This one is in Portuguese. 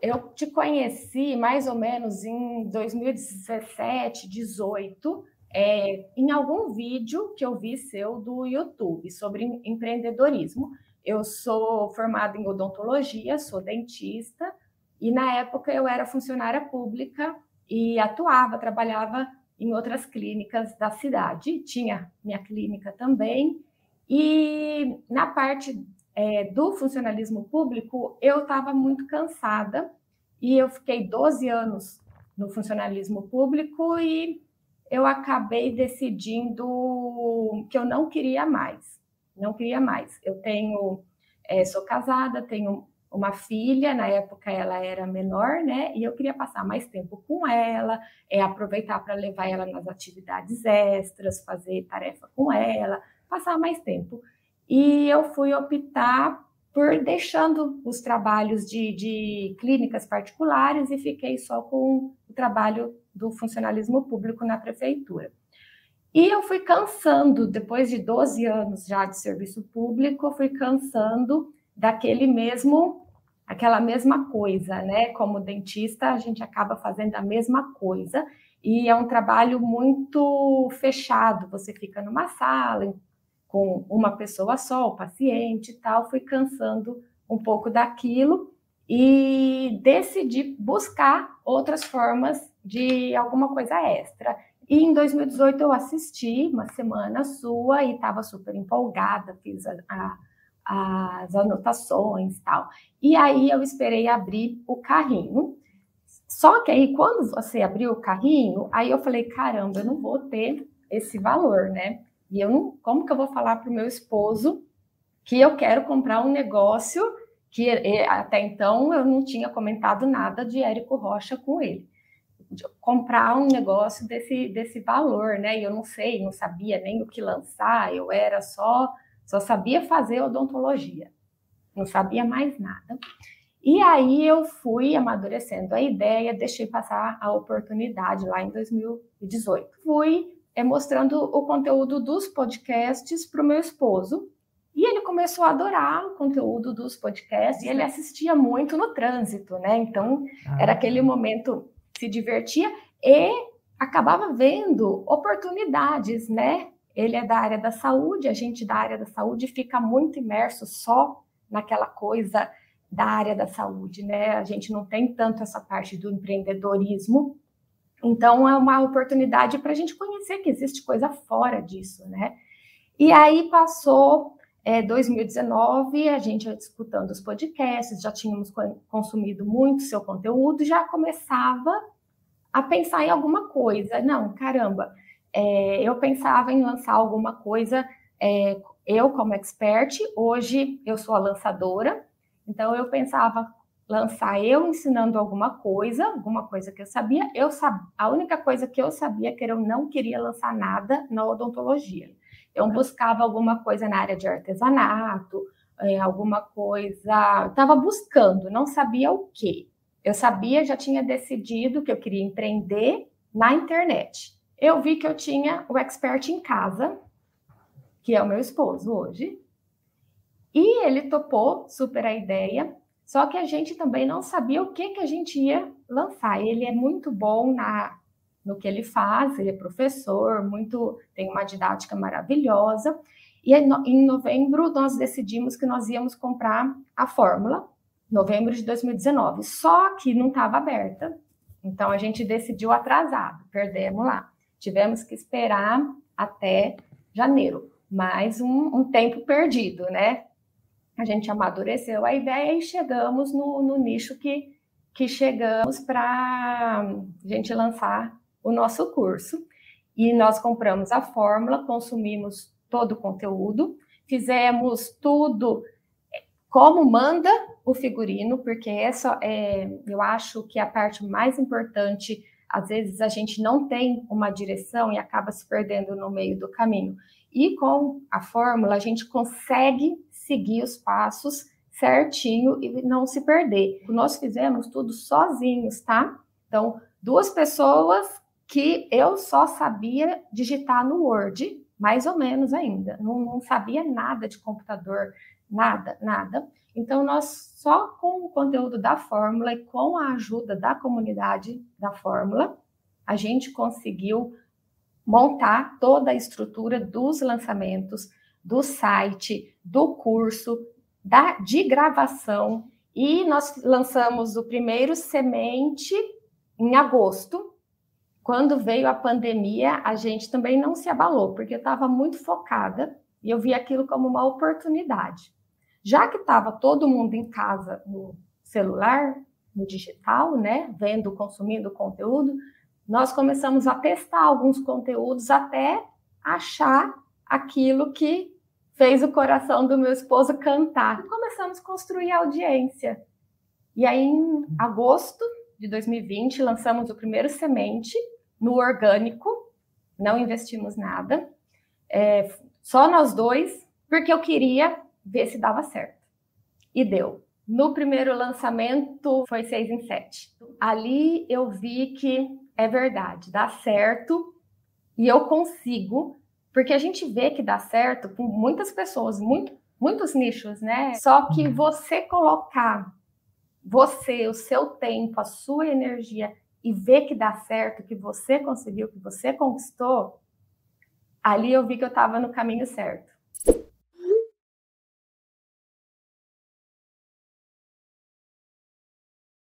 Eu te conheci mais ou menos em 2017, 18, é, em algum vídeo que eu vi seu do YouTube sobre empreendedorismo. Eu sou formada em odontologia, sou dentista, e na época eu era funcionária pública e atuava, trabalhava em outras clínicas da cidade. Tinha minha clínica também. E na parte é, do funcionalismo público, eu estava muito cansada e eu fiquei 12 anos no funcionalismo público e eu acabei decidindo que eu não queria mais, não queria mais. Eu tenho, é, sou casada, tenho uma filha, na época ela era menor, né? E eu queria passar mais tempo com ela, é, aproveitar para levar ela nas atividades extras, fazer tarefa com ela, passar mais tempo. E eu fui optar por deixando os trabalhos de, de clínicas particulares e fiquei só com o trabalho do funcionalismo público na prefeitura. E eu fui cansando, depois de 12 anos já de serviço público, eu fui cansando daquele mesmo, aquela mesma coisa, né? Como dentista, a gente acaba fazendo a mesma coisa e é um trabalho muito fechado. Você fica numa sala, com uma pessoa só, o paciente e tal, fui cansando um pouco daquilo e decidi buscar outras formas de alguma coisa extra. E em 2018 eu assisti uma semana sua e estava super empolgada, fiz a, a, as anotações e tal. E aí eu esperei abrir o carrinho. Só que aí, quando você abriu o carrinho, aí eu falei: caramba, eu não vou ter esse valor, né? E eu não, como que eu vou falar para o meu esposo que eu quero comprar um negócio que até então eu não tinha comentado nada de Érico Rocha com ele. De comprar um negócio desse, desse valor, né? E eu não sei, não sabia nem o que lançar, eu era só, só sabia fazer odontologia, não sabia mais nada. E aí eu fui amadurecendo a ideia, deixei passar a oportunidade lá em 2018. Fui é, mostrando o conteúdo dos podcasts para o meu esposo. E ele começou a adorar o conteúdo dos podcasts e ele assistia muito no trânsito, né? Então, ah. era aquele momento se divertia e acabava vendo oportunidades, né? Ele é da área da saúde, a gente da área da saúde fica muito imerso só naquela coisa da área da saúde, né? A gente não tem tanto essa parte do empreendedorismo então, é uma oportunidade para a gente conhecer que existe coisa fora disso, né? E aí passou é, 2019, a gente escutando os podcasts, já tínhamos consumido muito seu conteúdo, já começava a pensar em alguma coisa. Não, caramba, é, eu pensava em lançar alguma coisa, é, eu como expert, hoje eu sou a lançadora, então eu pensava lançar eu ensinando alguma coisa, alguma coisa que eu sabia. Eu sab... A única coisa que eu sabia que eu não queria lançar nada na odontologia. Eu buscava alguma coisa na área de artesanato, é, alguma coisa. Estava buscando, não sabia o que. Eu sabia, já tinha decidido que eu queria empreender na internet. Eu vi que eu tinha o expert em casa, que é o meu esposo hoje, e ele topou super a ideia só que a gente também não sabia o que, que a gente ia lançar. Ele é muito bom na, no que ele faz, ele é professor, muito tem uma didática maravilhosa. E em novembro nós decidimos que nós íamos comprar a fórmula, novembro de 2019. Só que não estava aberta. Então a gente decidiu atrasado, perdemos lá. Tivemos que esperar até janeiro, mais um, um tempo perdido, né? A gente amadureceu a ideia e chegamos no, no nicho que, que chegamos para a gente lançar o nosso curso. E nós compramos a fórmula, consumimos todo o conteúdo, fizemos tudo é, como manda o figurino, porque essa é, eu acho que é a parte mais importante. Às vezes a gente não tem uma direção e acaba se perdendo no meio do caminho. E com a fórmula a gente consegue seguir os passos certinho e não se perder. Nós fizemos tudo sozinhos, tá? Então, duas pessoas que eu só sabia digitar no Word, mais ou menos ainda. Não, não sabia nada de computador, nada, nada. Então, nós só com o conteúdo da fórmula e com a ajuda da comunidade da fórmula, a gente conseguiu montar toda a estrutura dos lançamentos, do site, do curso, da, de gravação. E nós lançamos o primeiro semente em agosto. Quando veio a pandemia, a gente também não se abalou, porque eu estava muito focada e eu vi aquilo como uma oportunidade. Já que estava todo mundo em casa no celular, no digital, né, vendo, consumindo conteúdo, nós começamos a testar alguns conteúdos até achar aquilo que fez o coração do meu esposo cantar. E começamos a construir a audiência. E aí, em agosto de 2020, lançamos o primeiro semente no orgânico, não investimos nada, é, só nós dois, porque eu queria ver se dava certo. E deu. No primeiro lançamento foi seis em sete. Ali eu vi que é verdade, dá certo e eu consigo, porque a gente vê que dá certo com muitas pessoas, muito, muitos nichos, né? Só que uhum. você colocar você, o seu tempo, a sua energia e ver que dá certo, que você conseguiu, que você conquistou, ali eu vi que eu estava no caminho certo.